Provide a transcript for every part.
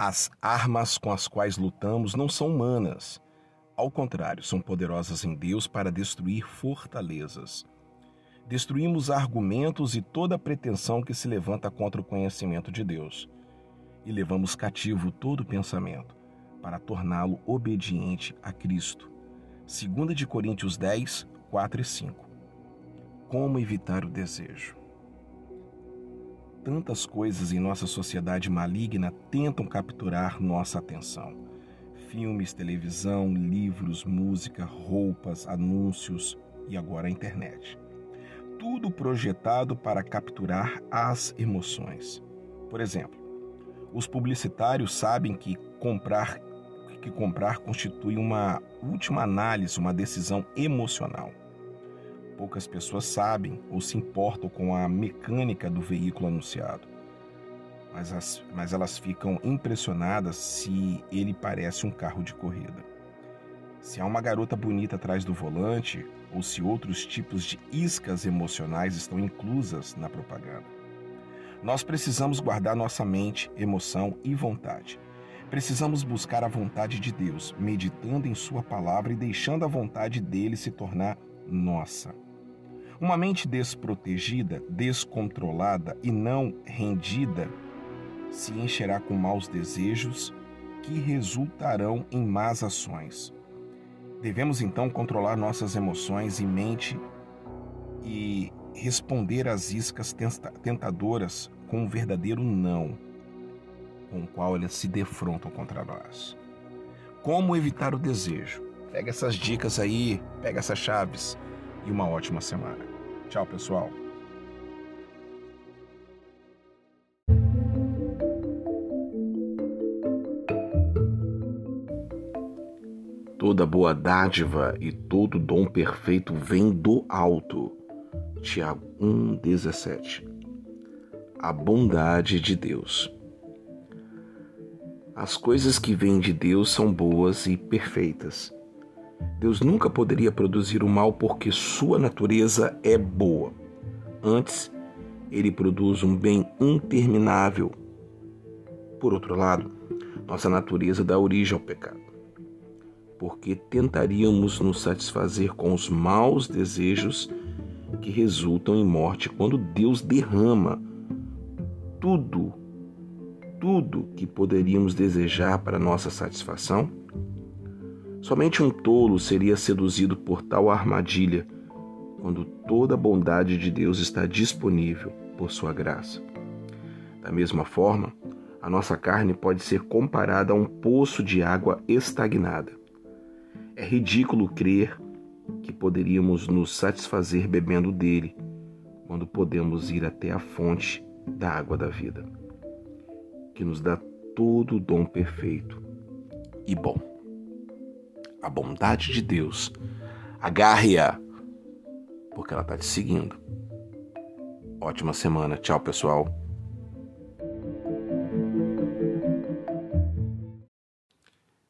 As armas com as quais lutamos não são humanas. Ao contrário, são poderosas em Deus para destruir fortalezas. Destruímos argumentos e toda pretensão que se levanta contra o conhecimento de Deus. E levamos cativo todo pensamento para torná-lo obediente a Cristo. 2 de Coríntios 10, 4 e 5. Como evitar o desejo? Tantas coisas em nossa sociedade maligna tentam capturar nossa atenção. Filmes, televisão, livros, música, roupas, anúncios e agora a internet. Tudo projetado para capturar as emoções. Por exemplo, os publicitários sabem que comprar que comprar constitui uma última análise, uma decisão emocional. Poucas pessoas sabem ou se importam com a mecânica do veículo anunciado, mas, as, mas elas ficam impressionadas se ele parece um carro de corrida. Se há uma garota bonita atrás do volante ou se outros tipos de iscas emocionais estão inclusas na propaganda. Nós precisamos guardar nossa mente, emoção e vontade Precisamos buscar a vontade de Deus, meditando em Sua palavra e deixando a vontade dele se tornar nossa. Uma mente desprotegida, descontrolada e não rendida se encherá com maus desejos que resultarão em más ações. Devemos então controlar nossas emoções e mente e responder às iscas tentadoras com um verdadeiro não com o qual eles se defrontam contra nós. Como evitar o desejo? Pega essas dicas aí, pega essas chaves e uma ótima semana. Tchau, pessoal. Toda boa dádiva e todo dom perfeito vem do alto. Tiago 1,17. A bondade de Deus. As coisas que vêm de Deus são boas e perfeitas. Deus nunca poderia produzir o mal porque sua natureza é boa. Antes, ele produz um bem interminável. Por outro lado, nossa natureza dá origem ao pecado. Porque tentaríamos nos satisfazer com os maus desejos que resultam em morte quando Deus derrama tudo tudo que poderíamos desejar para nossa satisfação? Somente um tolo seria seduzido por tal armadilha quando toda a bondade de Deus está disponível por sua graça. Da mesma forma, a nossa carne pode ser comparada a um poço de água estagnada. É ridículo crer que poderíamos nos satisfazer bebendo dele, quando podemos ir até a fonte da água da vida que nos dá todo o dom perfeito e bom. A bondade de Deus, agarre-a, porque ela está te seguindo. Ótima semana. Tchau, pessoal.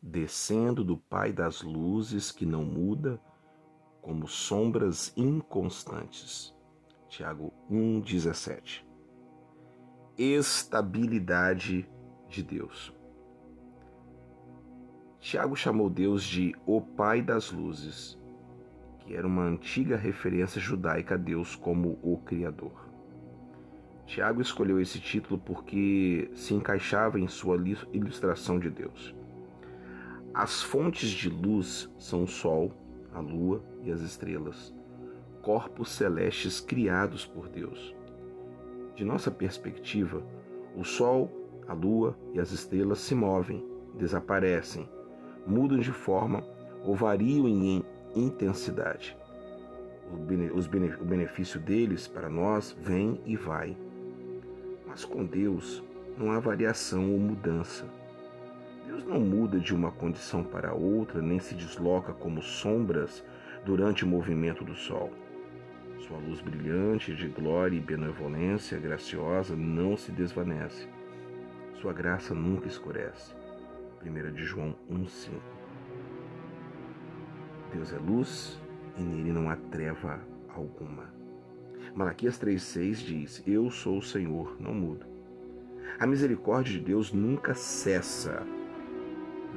Descendo do Pai das luzes que não muda, como sombras inconstantes. Tiago 1,17 estabilidade de Deus. Tiago chamou Deus de o Pai das Luzes, que era uma antiga referência judaica a Deus como o Criador. Tiago escolheu esse título porque se encaixava em sua ilustração de Deus. As fontes de luz são o Sol, a Lua e as estrelas, corpos celestes criados por Deus. De nossa perspectiva, o Sol, a Lua e as estrelas se movem, desaparecem, mudam de forma ou variam em intensidade. O benefício deles para nós vem e vai. Mas com Deus não há variação ou mudança. Deus não muda de uma condição para outra, nem se desloca como sombras durante o movimento do Sol. Sua luz brilhante de glória e benevolência graciosa não se desvanece. Sua graça nunca escurece. 1 de João 1,5 Deus é luz e nele não há treva alguma. Malaquias 3,6 diz: Eu sou o Senhor, não mudo. A misericórdia de Deus nunca cessa.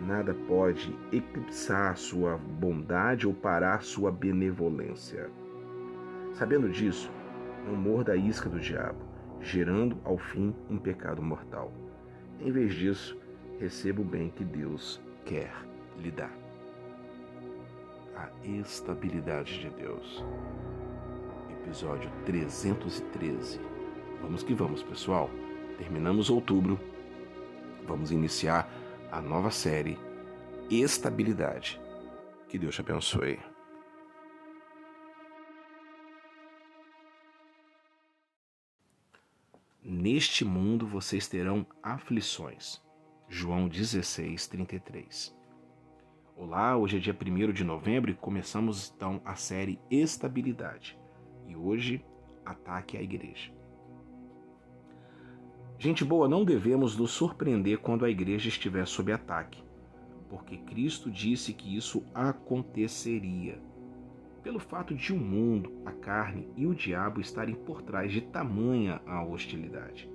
Nada pode eclipsar sua bondade ou parar sua benevolência. Sabendo disso, não morda a isca do diabo, gerando ao fim um pecado mortal. Em vez disso, receba o bem que Deus quer lhe dar. A estabilidade de Deus. Episódio 313. Vamos que vamos, pessoal. Terminamos outubro. Vamos iniciar a nova série Estabilidade. Que Deus te abençoe. Neste mundo vocês terão aflições. João 16, 33. Olá, hoje é dia 1 de novembro e começamos então a série Estabilidade. E hoje, ataque à igreja. Gente boa, não devemos nos surpreender quando a igreja estiver sob ataque, porque Cristo disse que isso aconteceria pelo fato de o mundo, a carne e o diabo estarem por trás de tamanha a hostilidade.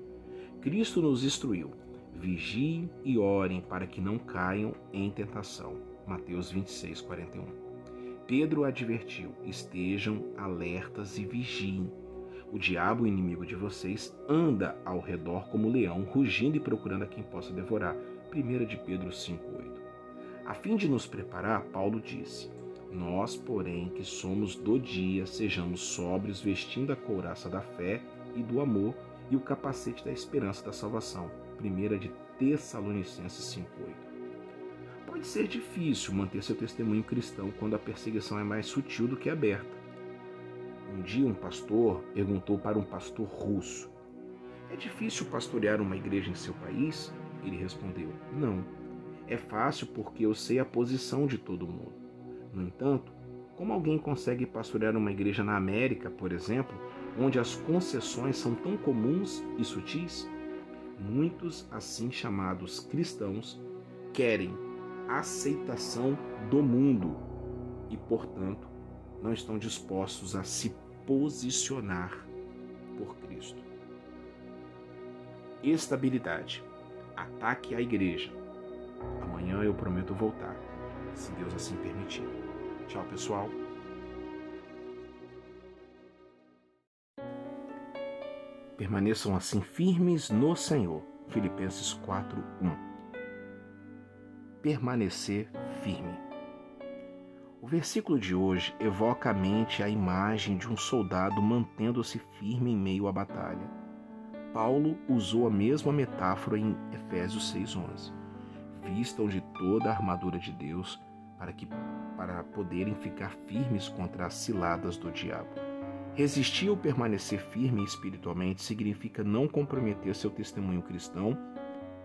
Cristo nos instruiu: vigiem e orem para que não caiam em tentação. Mateus 26, 41. Pedro advertiu: estejam alertas e vigiem. O diabo, inimigo de vocês, anda ao redor como leão, rugindo e procurando a quem possa devorar. 1 de Pedro 5,8. A fim de nos preparar, Paulo disse: nós, porém, que somos do dia, sejamos sóbrios, vestindo a couraça da fé e do amor e o capacete da esperança da salvação. 1 de Tessalonicenses 5,8. Pode ser difícil manter seu testemunho cristão quando a perseguição é mais sutil do que aberta. Um dia um pastor perguntou para um pastor russo: É difícil pastorear uma igreja em seu país? Ele respondeu: Não. É fácil porque eu sei a posição de todo mundo. No entanto, como alguém consegue pastorear uma igreja na América, por exemplo, onde as concessões são tão comuns e sutis? Muitos assim chamados cristãos querem aceitação do mundo e, portanto, não estão dispostos a se posicionar por Cristo. Estabilidade. Ataque à igreja. Amanhã eu prometo voltar, se Deus assim permitir. Tchau, pessoal. Permaneçam assim firmes no Senhor. Filipenses 4:1. Permanecer firme. O versículo de hoje evoca à mente a imagem de um soldado mantendo-se firme em meio à batalha. Paulo usou a mesma metáfora em Efésios 6:11. Vistam de toda a armadura de Deus para que para poderem ficar firmes contra as ciladas do diabo. Resistir ou permanecer firme espiritualmente significa não comprometer seu testemunho cristão,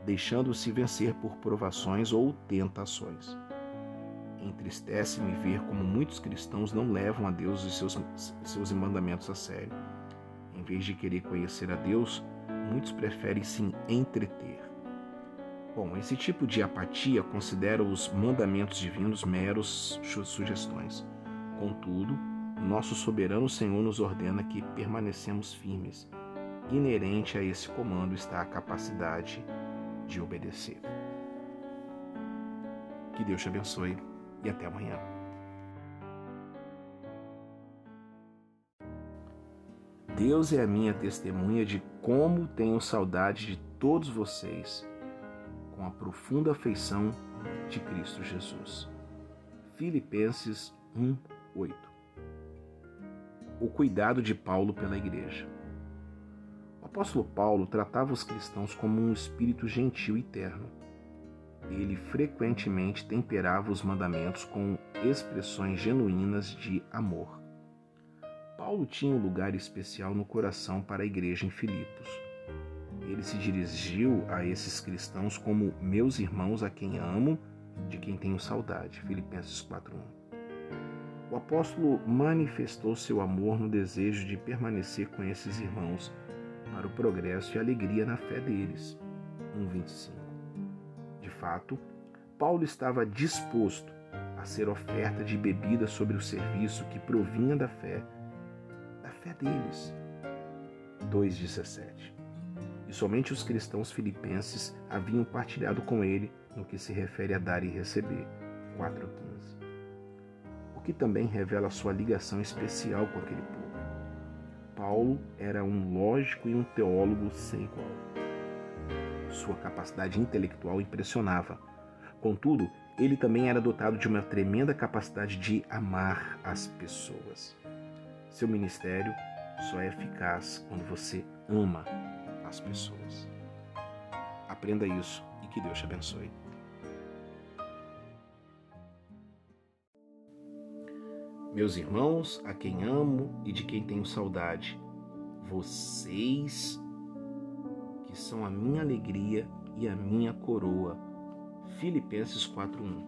deixando-se vencer por provações ou tentações. Entristece-me ver como muitos cristãos não levam a Deus e seus, seus mandamentos a sério. Em vez de querer conhecer a Deus, muitos preferem se entreter. Bom, esse tipo de apatia considera os mandamentos divinos meros sugestões. Contudo, nosso soberano Senhor nos ordena que permanecemos firmes. Inerente a esse comando está a capacidade de obedecer. Que Deus te abençoe e até amanhã. Deus é a minha testemunha de como tenho saudade de todos vocês com a profunda afeição de Cristo Jesus. Filipenses 1:8. O cuidado de Paulo pela igreja. O apóstolo Paulo tratava os cristãos como um espírito gentil e terno. Ele frequentemente temperava os mandamentos com expressões genuínas de amor. Paulo tinha um lugar especial no coração para a igreja em Filipos ele se dirigiu a esses cristãos como meus irmãos a quem amo, de quem tenho saudade. Filipenses 4:1. O apóstolo manifestou seu amor no desejo de permanecer com esses irmãos para o progresso e alegria na fé deles. 1:25. De fato, Paulo estava disposto a ser oferta de bebida sobre o serviço que provinha da fé, da fé deles. 2:17. e somente os cristãos filipenses haviam partilhado com ele no que se refere a dar e receber. 4,15. Que também revela sua ligação especial com aquele povo. Paulo era um lógico e um teólogo sem igual. Sua capacidade intelectual impressionava. Contudo, ele também era dotado de uma tremenda capacidade de amar as pessoas. Seu ministério só é eficaz quando você ama as pessoas. Aprenda isso e que Deus te abençoe. Meus irmãos, a quem amo e de quem tenho saudade, vocês que são a minha alegria e a minha coroa. Filipenses 4:1.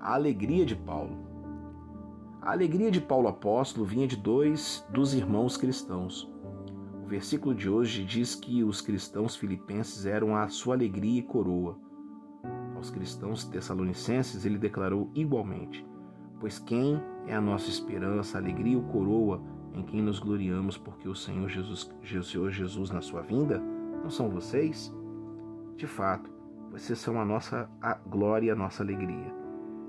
A alegria de Paulo. A alegria de Paulo apóstolo vinha de dois dos irmãos cristãos. O versículo de hoje diz que os cristãos filipenses eram a sua alegria e coroa. Aos cristãos tessalonicenses ele declarou igualmente: Pois quem é a nossa esperança, alegria ou coroa em quem nos gloriamos porque o Senhor Jesus, Senhor Jesus na sua vinda não são vocês? De fato, vocês são a nossa a glória e a nossa alegria.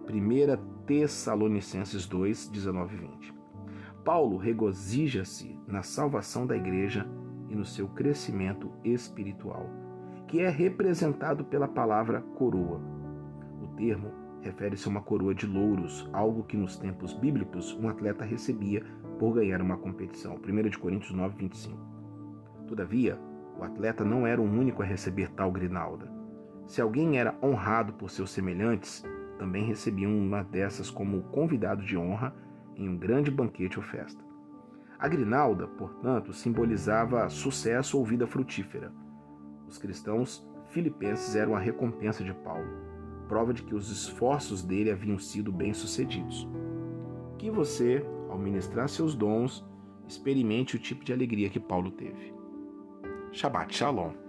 1 Tessalonicenses 2, 19 e 20. Paulo regozija-se na salvação da igreja e no seu crescimento espiritual, que é representado pela palavra coroa. O termo refere-se a uma coroa de louros, algo que nos tempos bíblicos um atleta recebia por ganhar uma competição. 1 Coríntios 9, 25. Todavia, o atleta não era o único a receber tal grinalda. Se alguém era honrado por seus semelhantes, também recebia uma dessas como convidado de honra em um grande banquete ou festa. A grinalda, portanto, simbolizava sucesso ou vida frutífera. Os cristãos filipenses eram a recompensa de Paulo prova de que os esforços dele haviam sido bem-sucedidos. Que você, ao ministrar seus dons, experimente o tipo de alegria que Paulo teve. Shabbat Shalom.